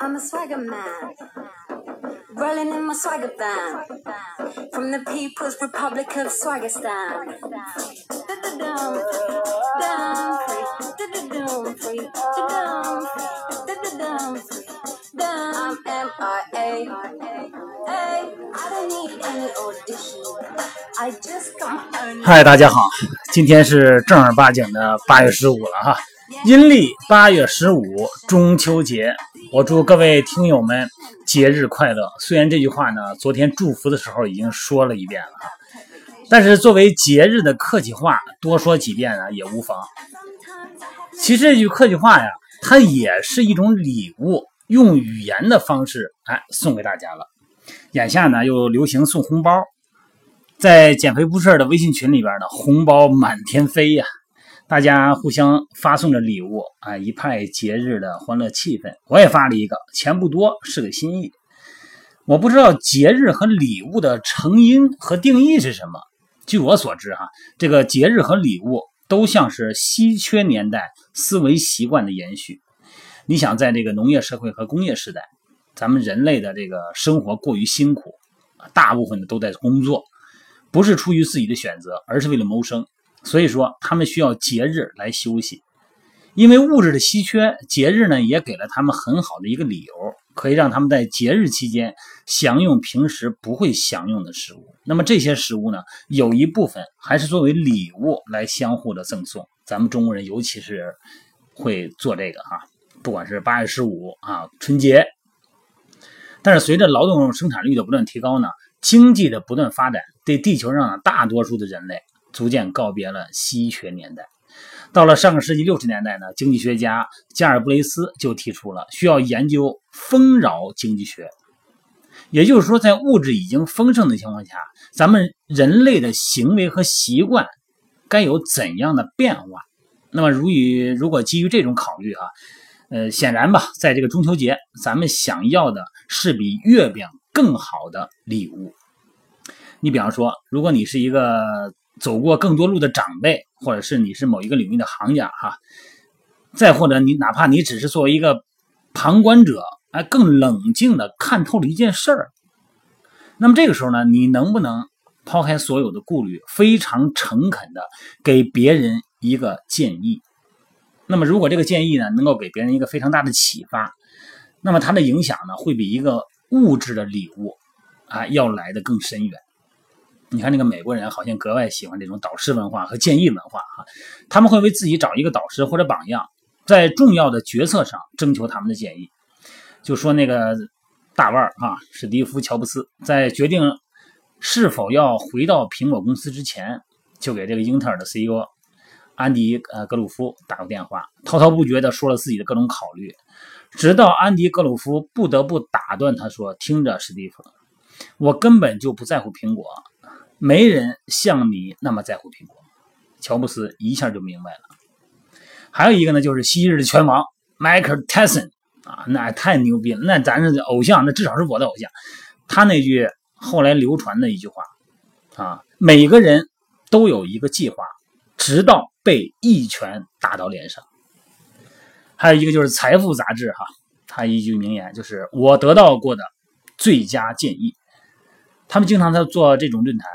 I'm a swagger man, rolling in my swagger van, from the People's Republic of Swagistan. Da-da-dum, dum, free, da-da-dum, free, da-dum, da-da-dum, free, dum, M-I-A. Hey, I don't need any audition. I just come on. 嗨，大家好，今天是正儿八经的八月十五了哈， 阴历八月十五中秋节，我祝各位听友们节日快乐。虽然这句话呢，昨天祝福的时候已经说了一遍了，但是作为节日的客气话，多说几遍啊也无妨。其实这句客气话呀，它也是一种礼物，用语言的方式哎送给大家了。眼下呢又流行送红包，在减肥不事的微信群里边呢，红包满天飞呀，大家互相发送着礼物啊，一派节日的欢乐气氛。我也发了一个，钱不多，是个心意。我不知道节日和礼物的成因和定义是什么。据我所知，哈，这个节日和礼物都像是稀缺年代思维习惯的延续。你想，在这个农业社会和工业时代，咱们人类的这个生活过于辛苦，大部分的都在工作。不是出于自己的选择，而是为了谋生。所以说，他们需要节日来休息。因为物质的稀缺，节日呢也给了他们很好的一个理由，可以让他们在节日期间享用平时不会享用的食物。那么这些食物呢，有一部分还是作为礼物来相互的赠送。咱们中国人尤其是会做这个哈，不管是八月十五啊，春节。但是随着劳动生产率的不断提高呢，经济的不断发展，对地球上的大多数的人类逐渐告别了稀缺年代。到了上个世纪六十年代呢，经济学家加尔布雷斯就提出了需要研究丰饶经济学。也就是说，在物质已经丰盛的情况下，咱们人类的行为和习惯该有怎样的变化？那么，如与如果基于这种考虑啊，呃，显然吧，在这个中秋节，咱们想要的是比月饼更好的礼物。你比方说，如果你是一个走过更多路的长辈，或者是你是某一个领域的行家哈，再或者你哪怕你只是作为一个旁观者，哎，更冷静的看透了一件事儿，那么这个时候呢，你能不能抛开所有的顾虑，非常诚恳的给别人一个建议？那么如果这个建议呢，能够给别人一个非常大的启发，那么它的影响呢，会比一个物质的礼物啊要来的更深远。你看那个美国人好像格外喜欢这种导师文化和建议文化哈，他们会为自己找一个导师或者榜样，在重要的决策上征求他们的建议。就说那个大腕儿啊，史蒂夫·乔布斯在决定是否要回到苹果公司之前，就给这个英特尔的 CEO 安迪呃格鲁夫打过电话，滔滔不绝地说了自己的各种考虑，直到安迪格鲁夫不得不打断他说：“听着，史蒂夫，我根本就不在乎苹果。”没人像你那么在乎苹果，乔布斯一下就明白了。还有一个呢，就是昔日的拳王迈克尔·泰森啊，那太牛逼了，那咱是偶像，那至少是我的偶像。他那句后来流传的一句话啊，每个人都有一个计划，直到被一拳打到脸上。还有一个就是《财富》杂志哈，他一句名言就是我得到过的最佳建议。他们经常在做这种论坛。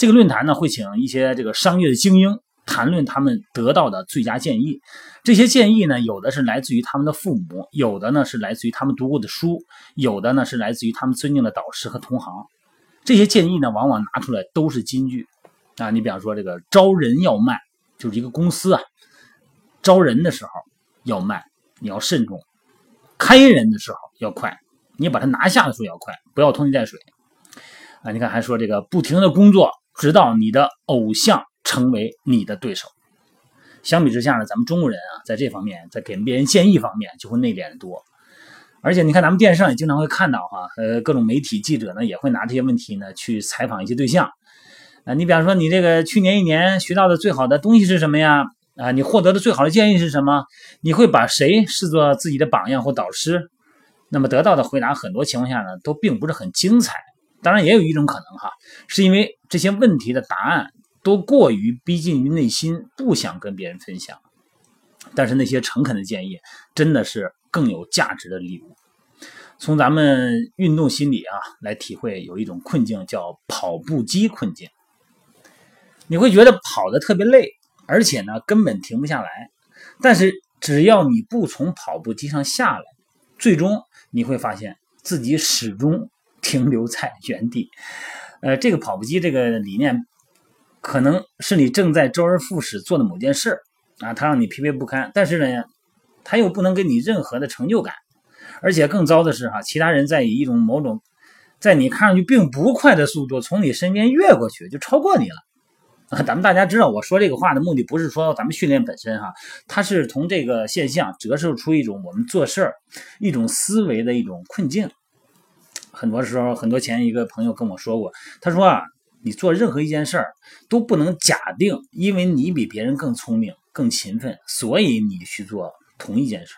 这个论坛呢，会请一些这个商业的精英谈论他们得到的最佳建议。这些建议呢，有的是来自于他们的父母，有的呢是来自于他们读过的书，有的呢是来自于他们尊敬的导师和同行。这些建议呢，往往拿出来都是金句啊。你比方说，这个招人要慢，就是一个公司啊，招人的时候要慢，你要慎重；开人的时候要快，你把它拿下的时候要快，不要拖泥带水啊。你看，还说这个不停的工作。直到你的偶像成为你的对手。相比之下呢，咱们中国人啊，在这方面，在给别人建议方面就会内敛的多。而且你看，咱们电视上也经常会看到哈，呃，各种媒体记者呢也会拿这些问题呢去采访一些对象。啊，你比方说，你这个去年一年学到的最好的东西是什么呀？啊，你获得的最好的建议是什么？你会把谁视作自己的榜样或导师？那么得到的回答，很多情况下呢，都并不是很精彩。当然，也有一种可能哈，是因为这些问题的答案都过于逼近于内心，不想跟别人分享。但是那些诚恳的建议，真的是更有价值的礼物。从咱们运动心理啊来体会，有一种困境叫跑步机困境。你会觉得跑的特别累，而且呢根本停不下来。但是只要你不从跑步机上下来，最终你会发现自己始终停留在原地。呃，这个跑步机这个理念，可能是你正在周而复始做的某件事啊，它让你疲惫不堪，但是呢，它又不能给你任何的成就感。而且更糟的是，哈，其他人在以一种某种，在你看上去并不快的速度从你身边越过去，就超过你了。啊，咱们大家知道，我说这个话的目的不是说咱们训练本身，哈，它是从这个现象折射出一种我们做事儿一种思维的一种困境。很多时候，很多前一个朋友跟我说过，他说啊，你做任何一件事儿都不能假定，因为你比别人更聪明、更勤奋，所以你去做同一件事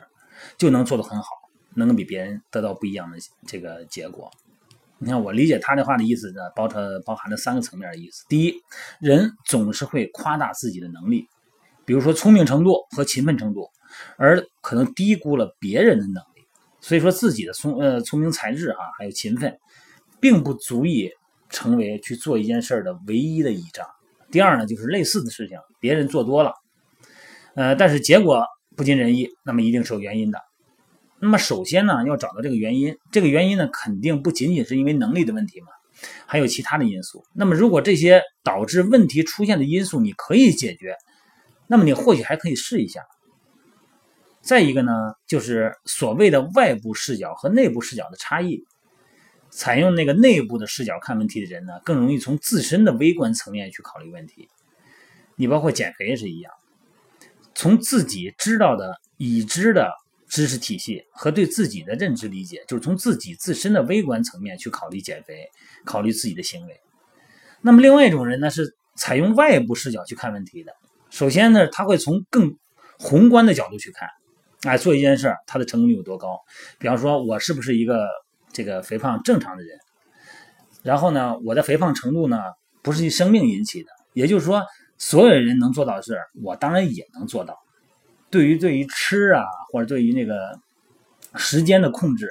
就能做得很好。能够比别人得到不一样的这个结果。你看，我理解他的话的意思呢，包成包含了三个层面的意思。第一，人总是会夸大自己的能力，比如说聪明程度和勤奋程度，而可能低估了别人的能。所以说，自己的聪呃聪明才智啊，还有勤奋，并不足以成为去做一件事的唯一的倚仗。第二呢，就是类似的事情别人做多了，呃，但是结果不尽人意，那么一定是有原因的。那么首先呢，要找到这个原因。这个原因呢，肯定不仅仅是因为能力的问题嘛，还有其他的因素。那么如果这些导致问题出现的因素你可以解决，那么你或许还可以试一下。再一个呢，就是所谓的外部视角和内部视角的差异。采用那个内部的视角看问题的人呢，更容易从自身的微观层面去考虑问题。你包括减肥也是一样，从自己知道的、已知的。知识体系和对自己的认知理解，就是从自己自身的微观层面去考虑减肥，考虑自己的行为。那么，另外一种人呢，是采用外部视角去看问题的。首先呢，他会从更宏观的角度去看，哎，做一件事，他的成功率有多高？比方说，我是不是一个这个肥胖正常的人？然后呢，我的肥胖程度呢，不是生命引起的，也就是说，所有人能做到的事，我当然也能做到。对于对于吃啊，或者对于那个时间的控制，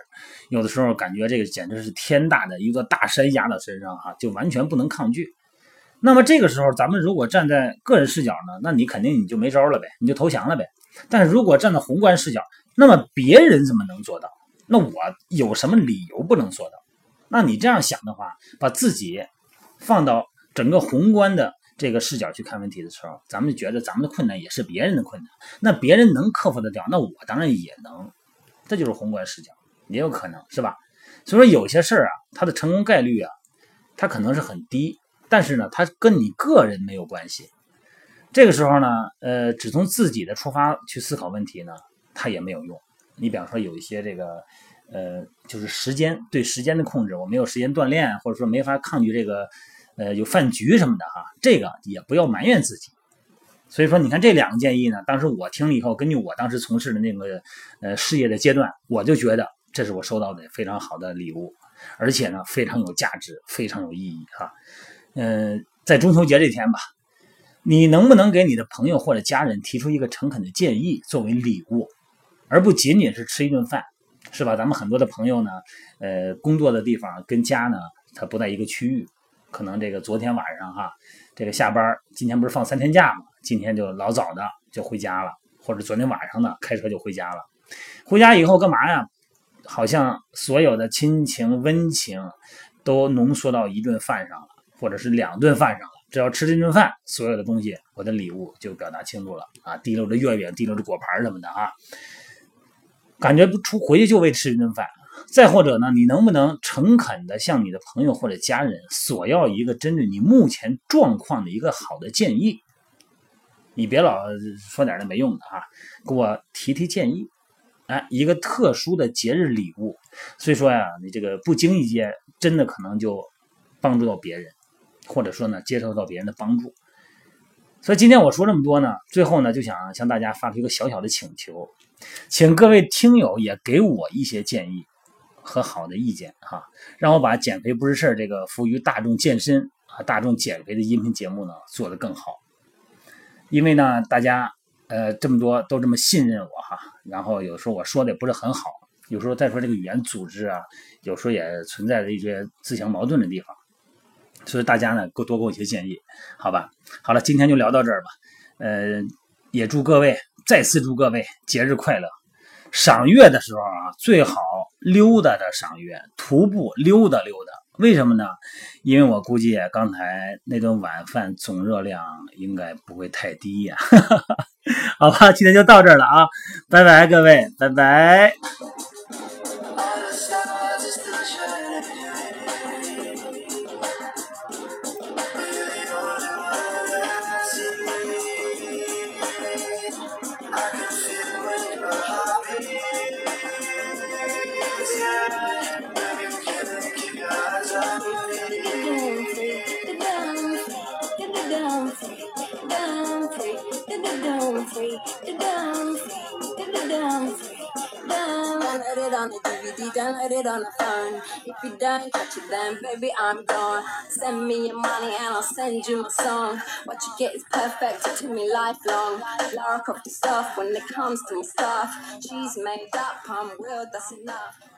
有的时候感觉这个简直是天大的一座大山压到身上哈，就完全不能抗拒。那么这个时候，咱们如果站在个人视角呢，那你肯定你就没招了呗，你就投降了呗。但是如果站在宏观视角，那么别人怎么能做到？那我有什么理由不能做到？那你这样想的话，把自己放到整个宏观的。这个视角去看问题的时候，咱们觉得咱们的困难也是别人的困难，那别人能克服得掉，那我当然也能，这就是宏观视角，也有可能是吧？所以说有些事儿啊，它的成功概率啊，它可能是很低，但是呢，它跟你个人没有关系。这个时候呢，呃，只从自己的出发去思考问题呢，它也没有用。你比方说有一些这个，呃，就是时间对时间的控制，我没有时间锻炼，或者说没法抗拒这个。呃，有饭局什么的哈，这个也不要埋怨自己。所以说，你看这两个建议呢，当时我听了以后，根据我当时从事的那个呃事业的阶段，我就觉得这是我收到的非常好的礼物，而且呢非常有价值，非常有意义哈。嗯，在中秋节这天吧，你能不能给你的朋友或者家人提出一个诚恳的建议作为礼物，而不仅仅是吃一顿饭，是吧？咱们很多的朋友呢，呃，工作的地方跟家呢，它不在一个区域。可能这个昨天晚上哈，这个下班，今天不是放三天假吗？今天就老早的就回家了，或者昨天晚上呢开车就回家了。回家以后干嘛呀？好像所有的亲情温情都浓缩到一顿饭上了，或者是两顿饭上。只要吃这顿饭，所有的东西我的礼物就表达清楚了啊！提溜着月饼，提溜着果盘什么的啊，感觉不出回去就为吃一顿饭。再或者呢，你能不能诚恳的向你的朋友或者家人索要一个针对你目前状况的一个好的建议？你别老说点那没用的啊，给我提提建议。哎，一个特殊的节日礼物，所以说呀，你这个不经意间真的可能就帮助到别人，或者说呢，接受到别人的帮助。所以今天我说这么多呢，最后呢，就想向大家发出一个小小的请求，请各位听友也给我一些建议。和好的意见哈，让我把减肥不是事儿这个服务于大众健身啊、大众减肥的音频节目呢做得更好。因为呢，大家呃这么多都这么信任我哈，然后有时候我说的也不是很好，有时候再说这个语言组织啊，有时候也存在着一些自相矛盾的地方，所以大家呢多多给我一些建议，好吧？好了，今天就聊到这儿吧，呃，也祝各位再次祝各位节日快乐。赏月的时候啊，最好溜达着赏月，徒步溜达溜达。为什么呢？因为我估计刚才那顿晚饭总热量应该不会太低呀。好吧，今天就到这儿了啊，拜拜各位，拜拜。Download it on the DVD, download it on the phone. If you don't catch it, then baby I'm gone. Send me your money and I'll send you my song. What you get is perfect to me lifelong. Lara Croft stuff when it comes to my stuff. She's made up, I'm real, that's enough.